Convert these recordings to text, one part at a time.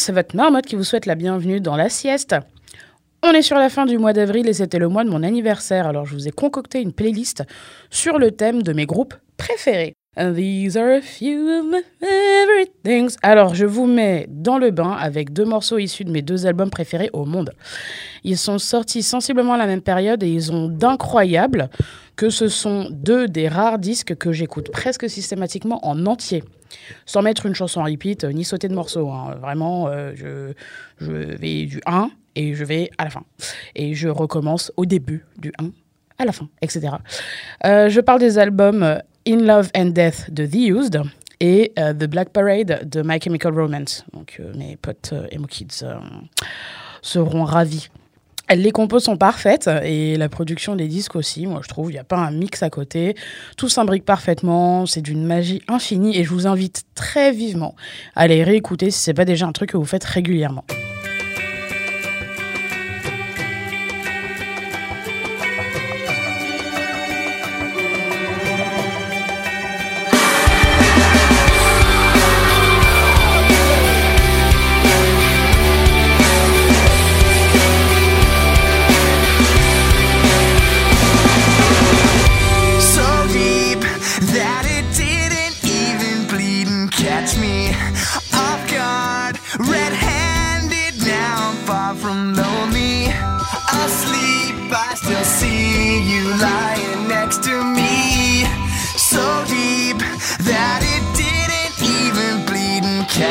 C'est votre marmotte qui vous souhaite la bienvenue dans la sieste. On est sur la fin du mois d'avril et c'était le mois de mon anniversaire, alors je vous ai concocté une playlist sur le thème de mes groupes préférés. These are a few of my favorite things. Alors, je vous mets dans le bain avec deux morceaux issus de mes deux albums préférés au monde. Ils sont sortis sensiblement à la même période et ils ont d'incroyables que ce sont deux des rares disques que j'écoute presque systématiquement en entier. Sans mettre une chanson en repeat, euh, ni sauter de morceaux. hein. Vraiment, euh, je, vais du 1 et je vais à la fin. Et je recommence au début du 1 à la fin, etc. Euh, je parle des albums In Love and Death de The Used et euh, The Black Parade de My Chemical Romance. Donc euh, mes potes et Emo Kids seront ravis. Les compos sont parfaites et la production des disques aussi, moi je trouve, il n'y a pas un mix à côté. Tout s'imbrique parfaitement, c'est d'une magie infinie et je vous invite très vivement à les réécouter si ce n'est pas déjà un truc que vous faites régulièrement.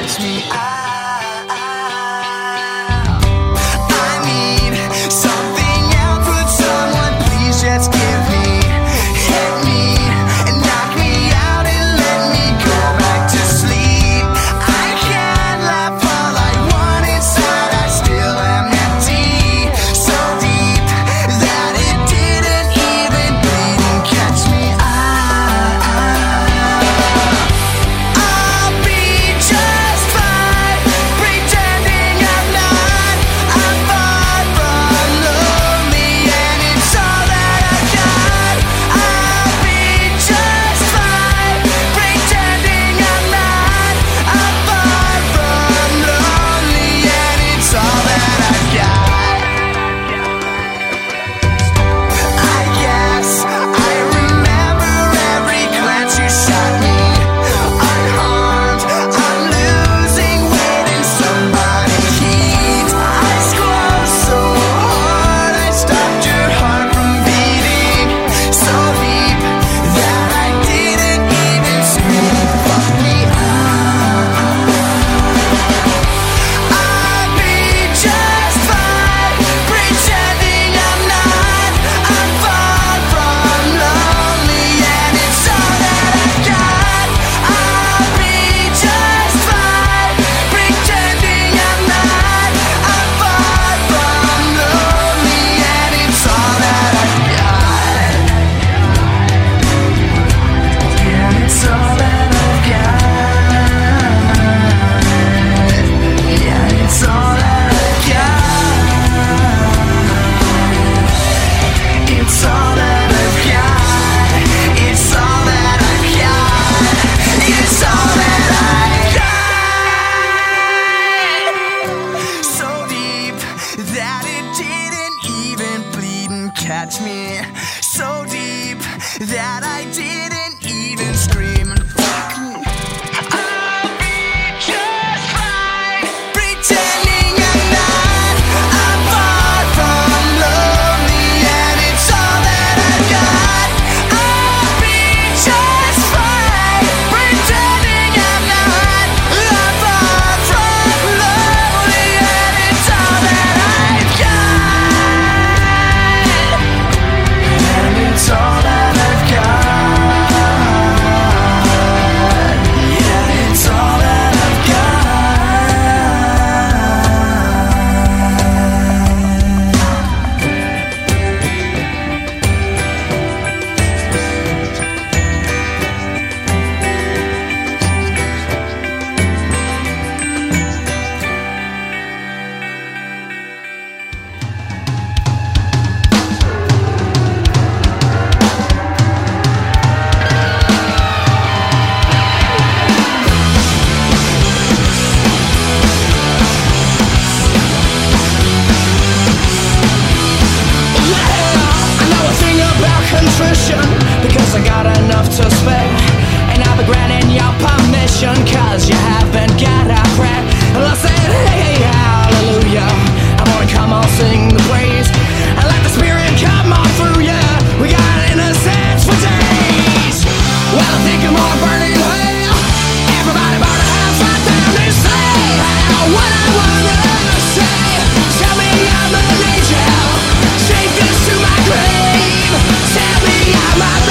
makes me my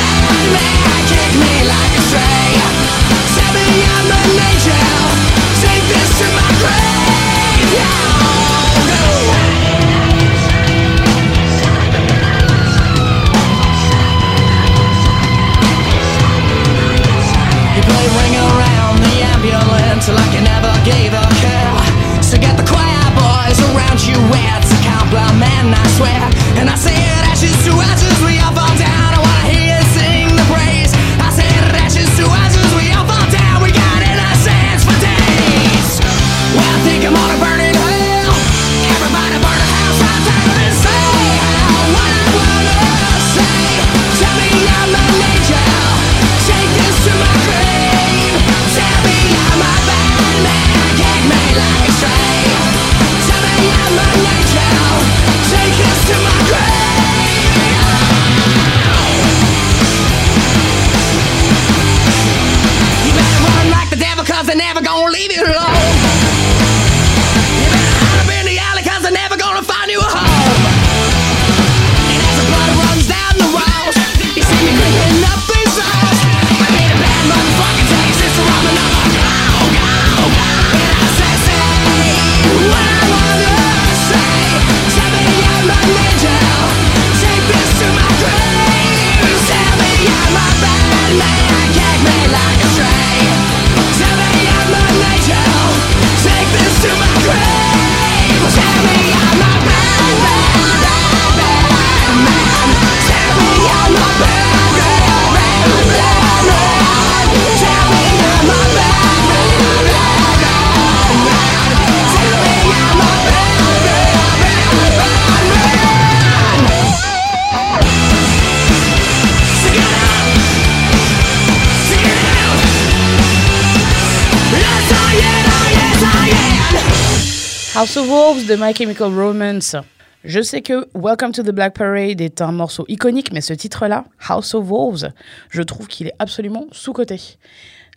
House of Wolves de My Chemical Romance. Je sais que Welcome to the Black Parade est un morceau iconique, mais ce titre-là, House of Wolves, je trouve qu'il est absolument sous-coté.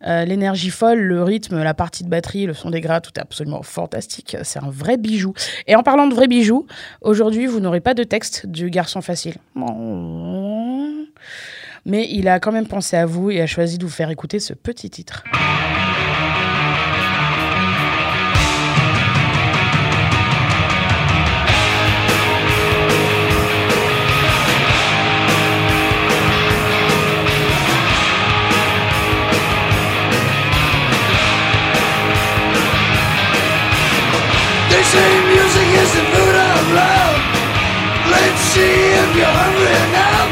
Euh, L'énergie folle, le rythme, la partie de batterie, le son des gras, tout est absolument fantastique. C'est un vrai bijou. Et en parlant de vrai bijou, aujourd'hui, vous n'aurez pas de texte du garçon facile. Mais il a quand même pensé à vous et a choisi de vous faire écouter ce petit titre. See if you're hungry now.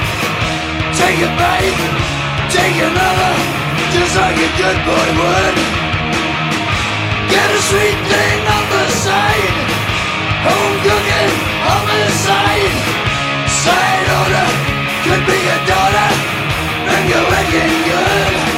Take a bite, take another, just like a good boy would. Get a sweet thing on the side. Home cooking on the side. Side order could be a daughter. Finger licking good.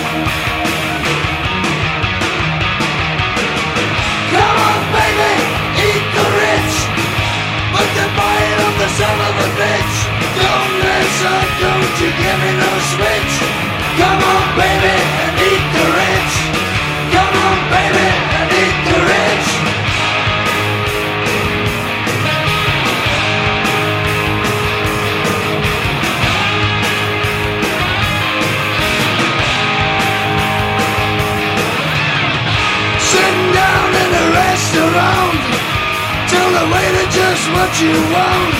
What you want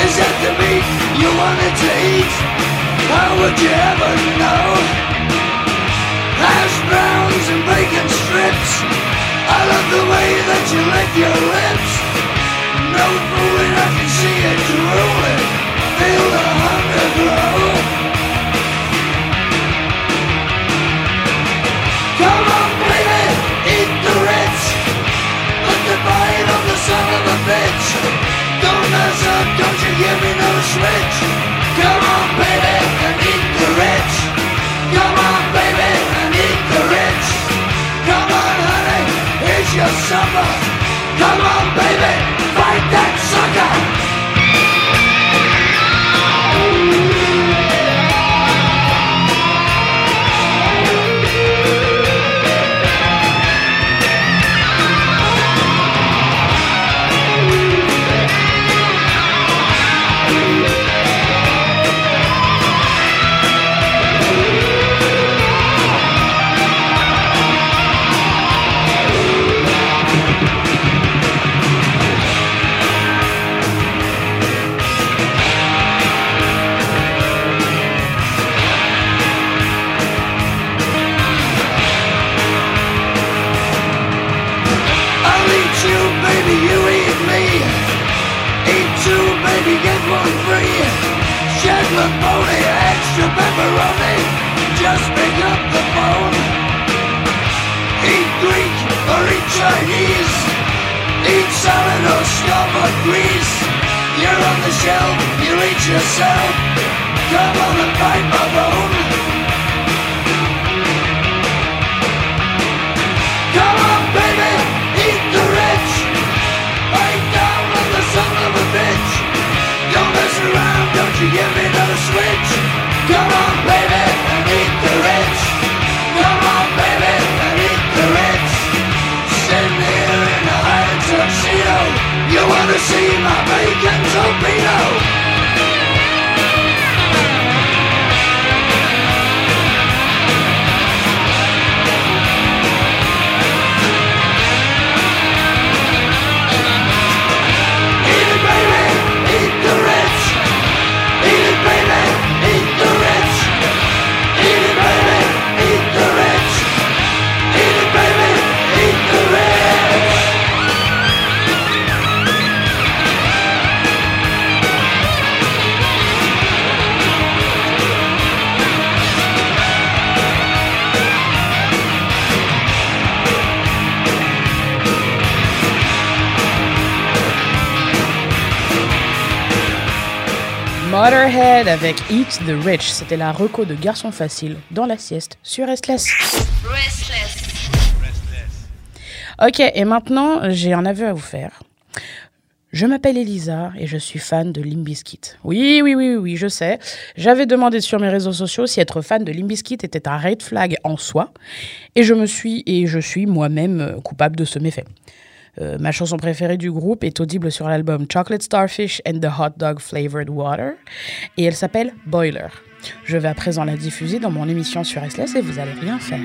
Is that the meat you wanted to eat? How would you ever know? Hash browns and bacon strips. I love the way that you lick your lips. No fooling, I can see it drooling. Feel the hunger grow don't you give me no switch. Come on, baby, and eat the rich. Come on, baby, and eat the rich. Come on, honey, here's your supper. Come on, baby, fight that sucker. Shetland pony, extra pepperoni. Just pick up the phone. Eat Greek or eat Chinese. Eat salad or scum or grease. You're on the shelf, you eat yourself. Come on and bite my bone. don't you give me no switch? Come on baby, the rich. Come on baby, the rich. Sitting here in a tuxedo. You wanna see my bacon torpedo? Waterhead avec Eat the Rich. C'était la reco de Garçon Facile dans la sieste sur Restless. Restless. Ok, et maintenant, j'ai un aveu à vous faire. Je m'appelle Elisa et je suis fan de Limbiskit. Oui, oui, oui, oui, je sais. J'avais demandé sur mes réseaux sociaux si être fan de Limbiskit était un red flag en soi, et je me suis et je suis moi-même euh, coupable de ce méfait. Euh, ma chanson préférée du groupe est audible sur l'album Chocolate Starfish and the Hot Dog Flavored Water et elle s'appelle Boiler. Je vais à présent la diffuser dans mon émission sur SLS et vous allez rien faire.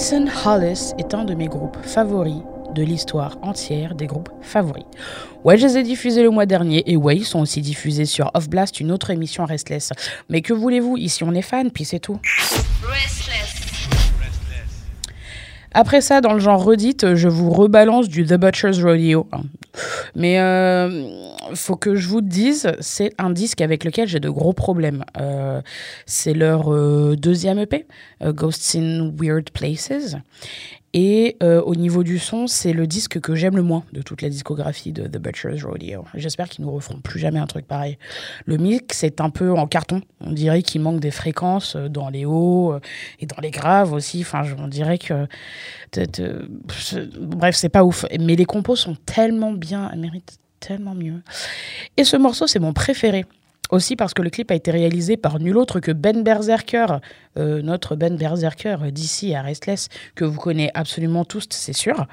Branson Hollis est un de mes groupes favoris de l'histoire entière des groupes favoris. Ouais, je les ai diffusés le mois dernier et ouais, ils sont aussi diffusés sur Off Blast, une autre émission Restless. Mais que voulez-vous? Ici, on est fan, puis c'est tout. Après ça, dans le genre redite, je vous rebalance du The Butcher's Rodeo. Mais euh, faut que je vous dise, c'est un disque avec lequel j'ai de gros problèmes. Euh, c'est leur euh, deuxième EP, Ghosts in Weird Places. Et au niveau du son, c'est le disque que j'aime le moins de toute la discographie de The Butcher's Rodeo. J'espère qu'ils nous referont plus jamais un truc pareil. Le mix est un peu en carton. On dirait qu'il manque des fréquences dans les hauts et dans les graves aussi. Enfin, on dirait que. Bref, c'est pas ouf. Mais les compos sont tellement bien, elles méritent tellement mieux. Et ce morceau, c'est mon préféré. Aussi parce que le clip a été réalisé par nul autre que Ben Berserker, euh, notre Ben Berserker d'ici à Restless, que vous connaissez absolument tous, c'est sûr.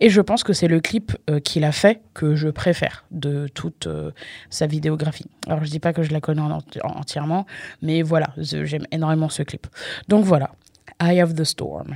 Et je pense que c'est le clip euh, qu'il a fait que je préfère de toute euh, sa vidéographie. Alors je dis pas que je la connais en enti- en- entièrement, mais voilà, j'aime énormément ce clip. Donc voilà, Eye of the Storm.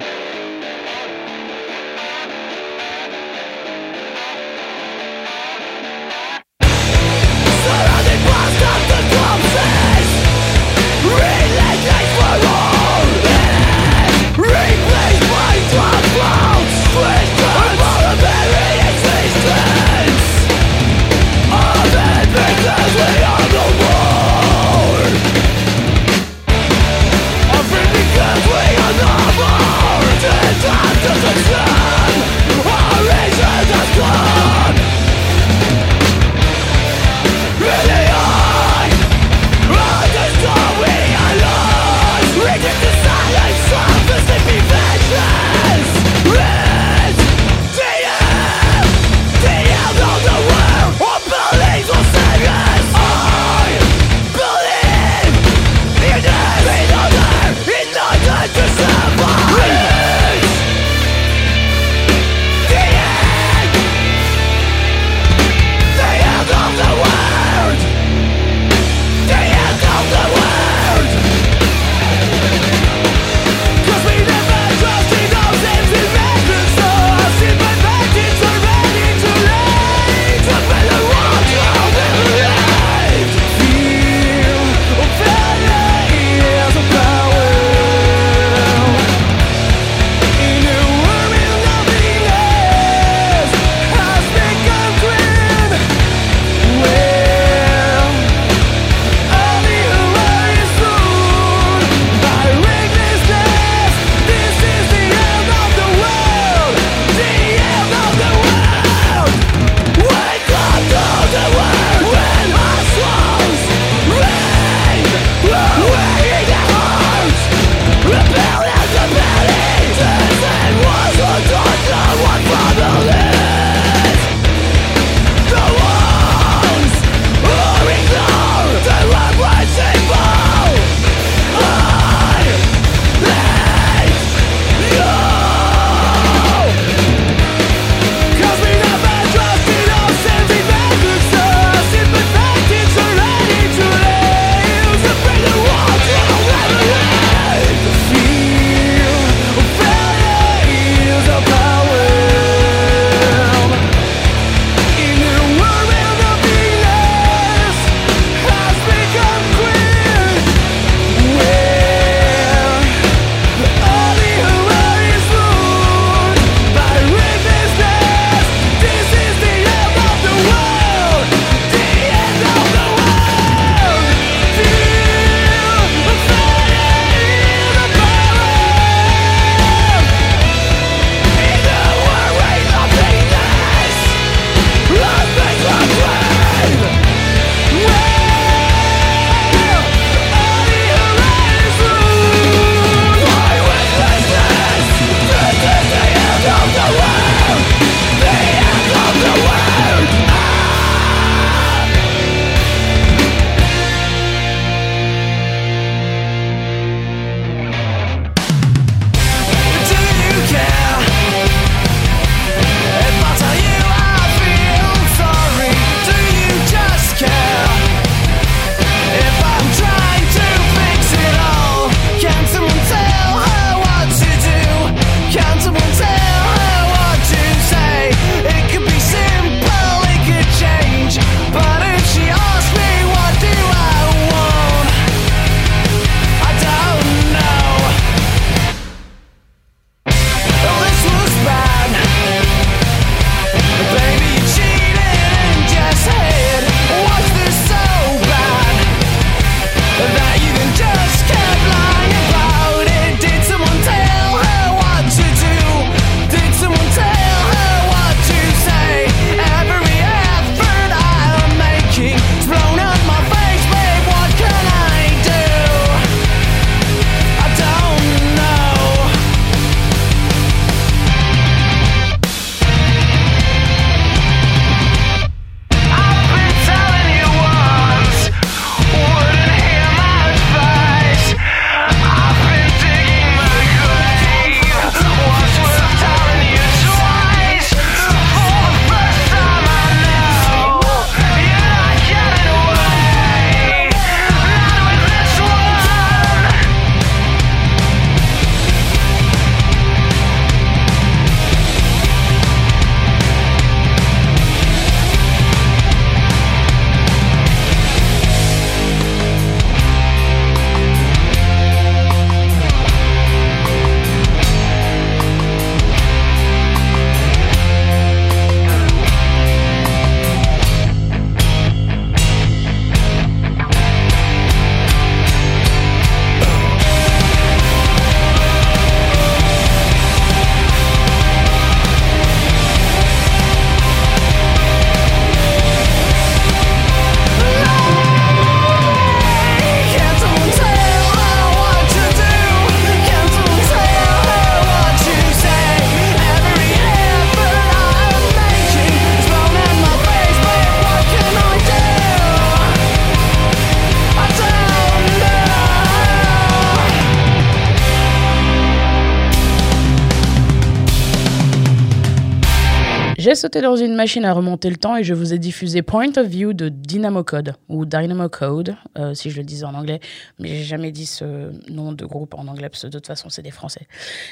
J'ai sauté dans une machine à remonter le temps et je vous ai diffusé Point of View de Dynamo Code ou Dynamo Code, euh, si je le disais en anglais, mais j'ai jamais dit ce nom de groupe en anglais parce que de toute façon c'est des Français.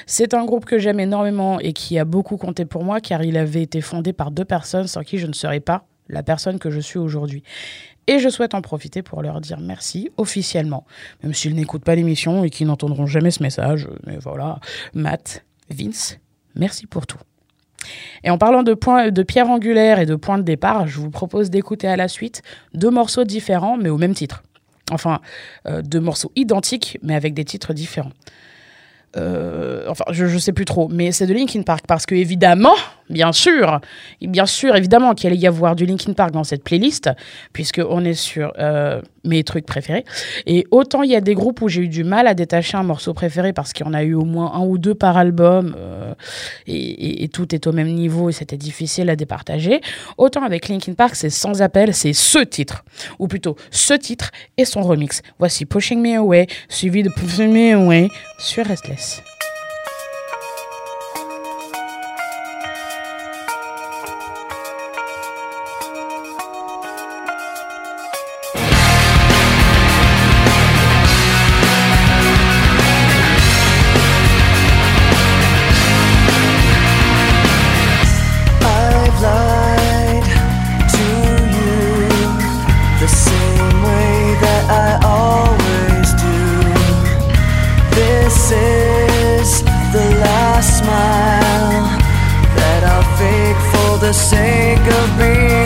C'est un groupe que j'aime énormément et qui a beaucoup compté pour moi car il avait été fondé par deux personnes sans qui je ne serais pas la personne que je suis aujourd'hui. Et je souhaite en profiter pour leur dire merci officiellement, même s'ils n'écoutent pas l'émission et qu'ils n'entendront jamais ce message. Mais voilà, Matt, Vince, merci pour tout. Et en parlant de, de pierre angulaire et de point de départ, je vous propose d'écouter à la suite deux morceaux différents mais au même titre. Enfin, euh, deux morceaux identiques mais avec des titres différents. Euh, enfin, je, je sais plus trop, mais c'est de Linkin Park parce que évidemment, bien sûr, bien sûr, évidemment qu'il allait y avoir du Linkin Park dans cette playlist puisque on est sur euh, mes trucs préférés. Et autant il y a des groupes où j'ai eu du mal à détacher un morceau préféré parce qu'il y en a eu au moins un ou deux par album euh, et, et- et tout est au même niveau et c'était difficile à départager. Autant avec Linkin Park, c'est sans appel, c'est ce titre, ou plutôt ce titre et son remix. Voici Pushing Me Away, suivi de Pushing Me Away sur Restless. Peace. The sake of being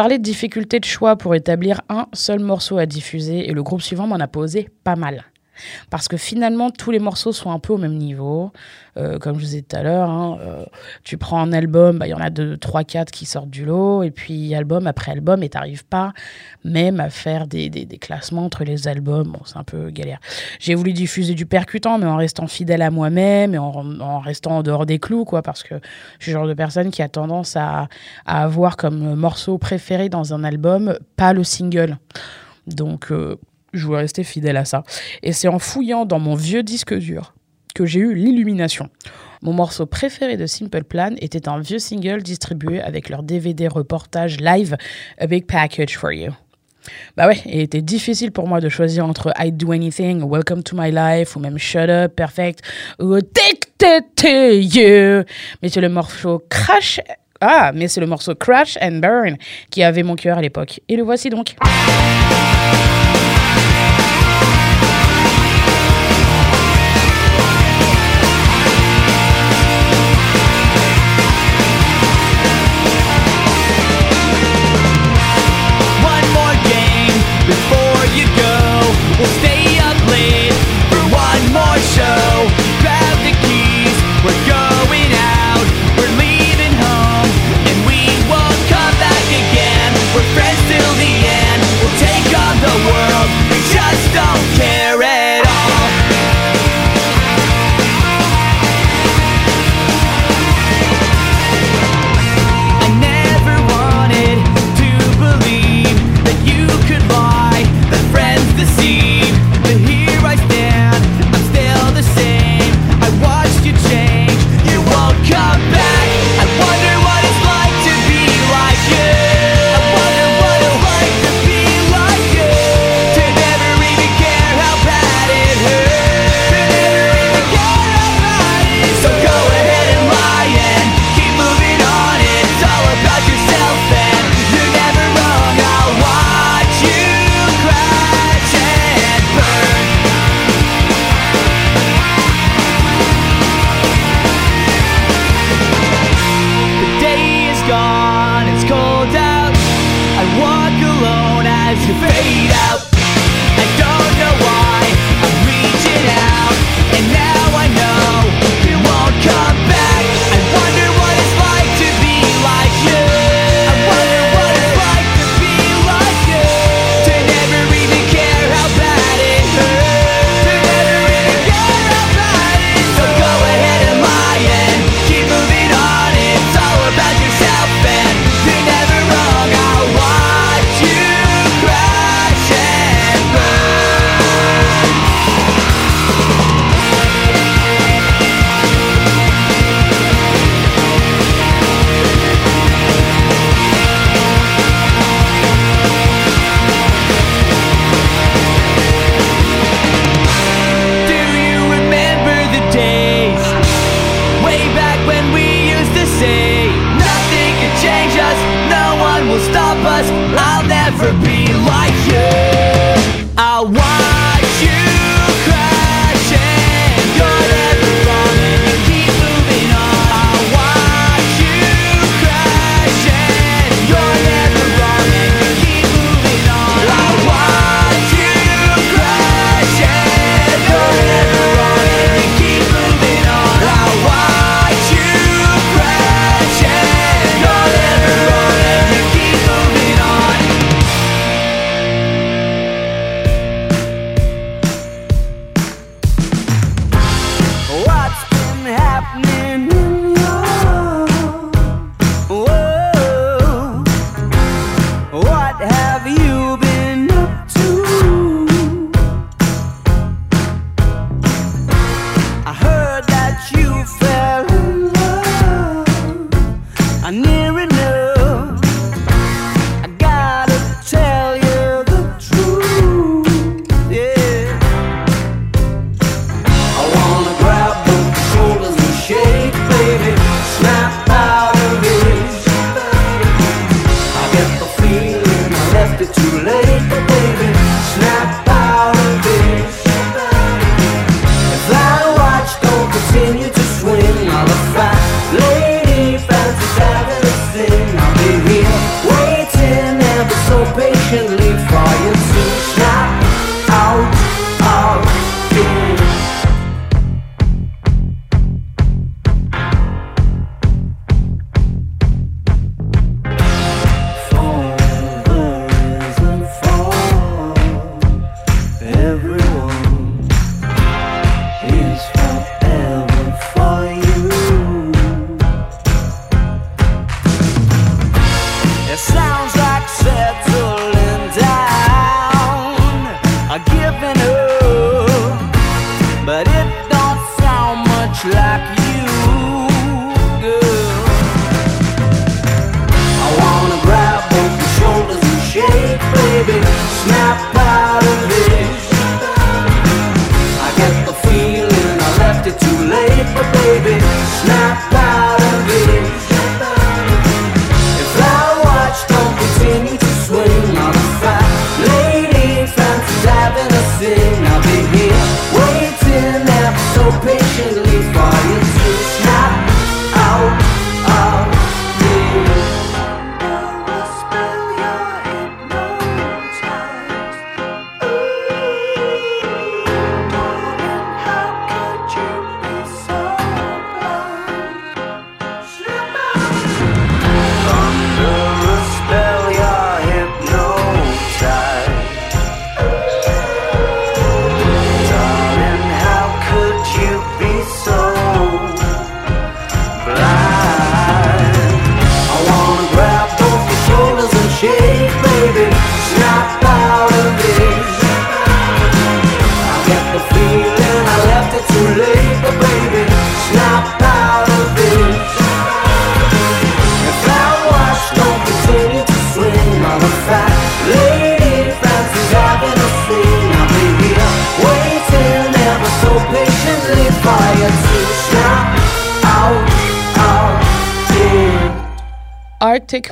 Parlais de difficulté de choix pour établir un seul morceau à diffuser et le groupe suivant m'en a posé pas mal. Parce que finalement, tous les morceaux sont un peu au même niveau. Euh, comme je vous disais tout à l'heure, hein, euh, tu prends un album, bah, il y en a deux, trois, quatre qui sortent du lot, et puis album après album, et t'arrives pas même à faire des, des- classements entre les albums. C'est un peu galère. J'ai voulu diffuser du percutant, mais en restant fidèle à moi-même et en, en restant en dehors des clous, quoi, parce que je suis le genre de personne qui a tendance à, à avoir comme morceau préféré dans un album pas le single. Donc, euh, je voulais rester fidèle à ça. Et c'est en fouillant dans mon vieux disque dur que j'ai eu l'illumination. Mon morceau préféré de Simple Plan était un vieux single distribué avec leur DVD reportage live A Big Package for You. Bah ouais, il était difficile pour moi de choisir entre I'd Do Anything, Welcome to My Life, ou même Shut Up, Perfect, ou Addicted to You. Mais c'est le morceau Crash. Ah, mais c'est le morceau Crash and Burn qui avait mon cœur à l'époque. Et le voici donc.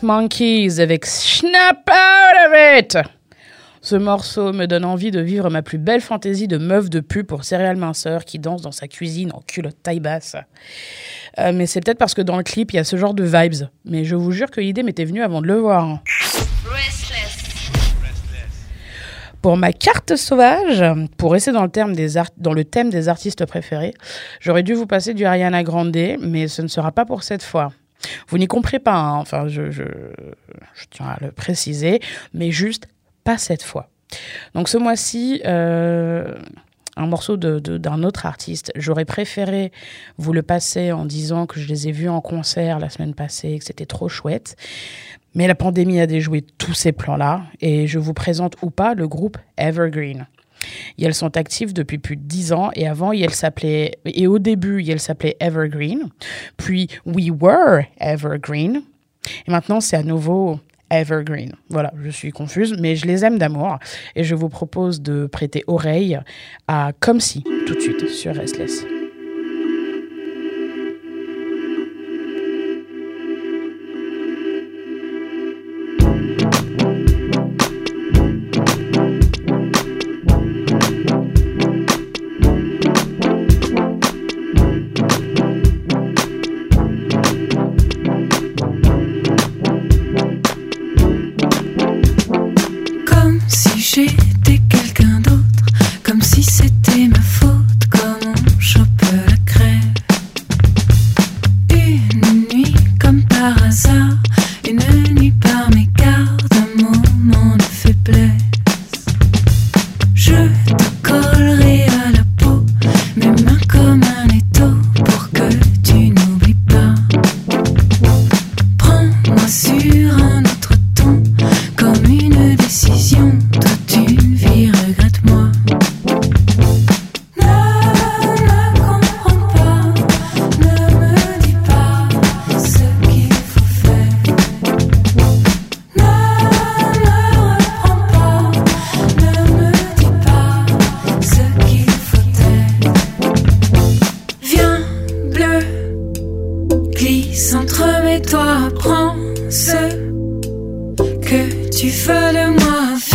Monkeys avec Snap Out of It. Ce morceau me donne envie de vivre ma plus belle fantaisie de meuf de pu pour céréales minceur qui danse dans sa cuisine en culotte taille basse. Euh, mais c'est peut-être parce que dans le clip, il y a ce genre de vibes. Mais je vous jure que l'idée m'était venue avant de le voir. Pour ma carte sauvage, pour rester dans le, des dans le thème des artistes préférés, j'aurais dû vous passer du Ariana Grande, mais ce ne sera pas pour cette fois. Vous n'y comprendrez pas, hein. enfin, je, tiens à le préciser, mais juste pas cette fois. Donc ce mois-ci, euh, un morceau de- de- d'un autre artiste, j'aurais préféré vous le passer en disant que je les ai vus en concert la semaine passée, que c'était trop chouette. Mais la pandémie a déjoué tous ces plans-là et je vous présente ou pas le groupe Evergreen. Elles sont actives depuis plus de 10 ans et avant, elles s'appelaient, et au début, elles s'appelaient Evergreen, puis We Were Evergreen, et maintenant c'est à nouveau Evergreen. Voilà, je suis confuse, mais je les aime d'amour et je vous propose de prêter oreille à Comme si, tout de suite sur Restless. qui s'entremets, toi prends ce que tu veux de moi.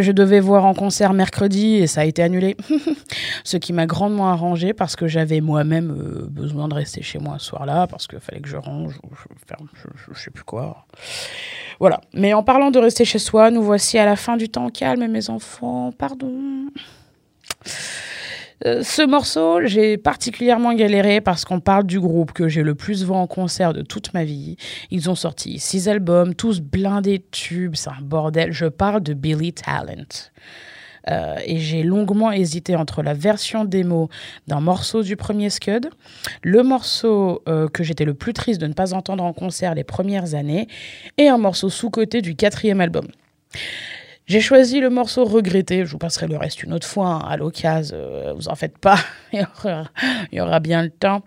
Je devais voir en concert mercredi et ça a été annulé. ce qui m'a grandement arrangé parce que j'avais moi-même euh, besoin de rester chez moi ce soir-là parce qu'il fallait que je range je, ferme, je, je sais plus quoi. Voilà. Mais en parlant de rester chez soi, nous voici à la fin du temps calme, mes enfants. Pardon. Euh, ce morceau, j'ai particulièrement galéré parce qu'on parle du groupe que j'ai le plus vu en concert de toute ma vie. Ils ont sorti six albums, tous blindés de tubes, c'est un bordel. Je parle de Billy Talent. Euh, et j'ai longuement hésité entre la version démo d'un morceau du premier Scud, le morceau euh, que j'étais le plus triste de ne pas entendre en concert les premières années, et un morceau sous-côté du quatrième album. J'ai choisi le morceau Regretté. Je vous passerai le reste une autre fois hein, à l'occasion. Euh, vous en faites pas. il, y aura, bien le temps.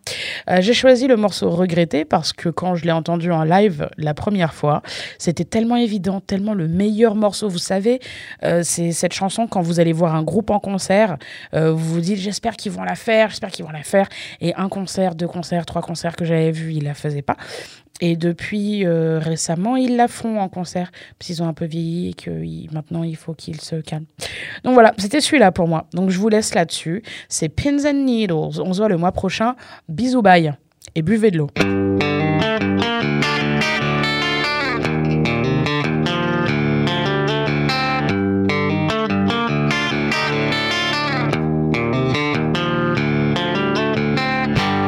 Euh, J'ai choisi le morceau Regretté parce que quand je l'ai entendu en live la première fois, c'était tellement évident, tellement le meilleur morceau. Vous savez, euh, c'est cette chanson quand vous allez voir un groupe en concert, vous vous dites j'espère qu'ils vont la faire, j'espère qu'ils vont la faire. Et un concert, deux concerts, trois concerts que j'avais vus, ils la faisaient pas. Et depuis euh, récemment, ils la font en concert, parce qu'ils ont un peu vieilli et que maintenant il faut qu'ils se calment. Donc voilà, c'était celui-là pour moi. Donc je vous laisse là-dessus. C'est Pins and Needles. On se voit le mois prochain. Bisous, bye. Et buvez de l'eau.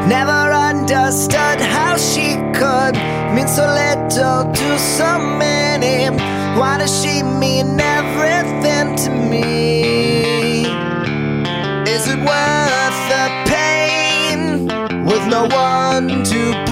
Never understood how she could mean so little to so many. Why does she mean everything to me? Is it worth the pain with no one to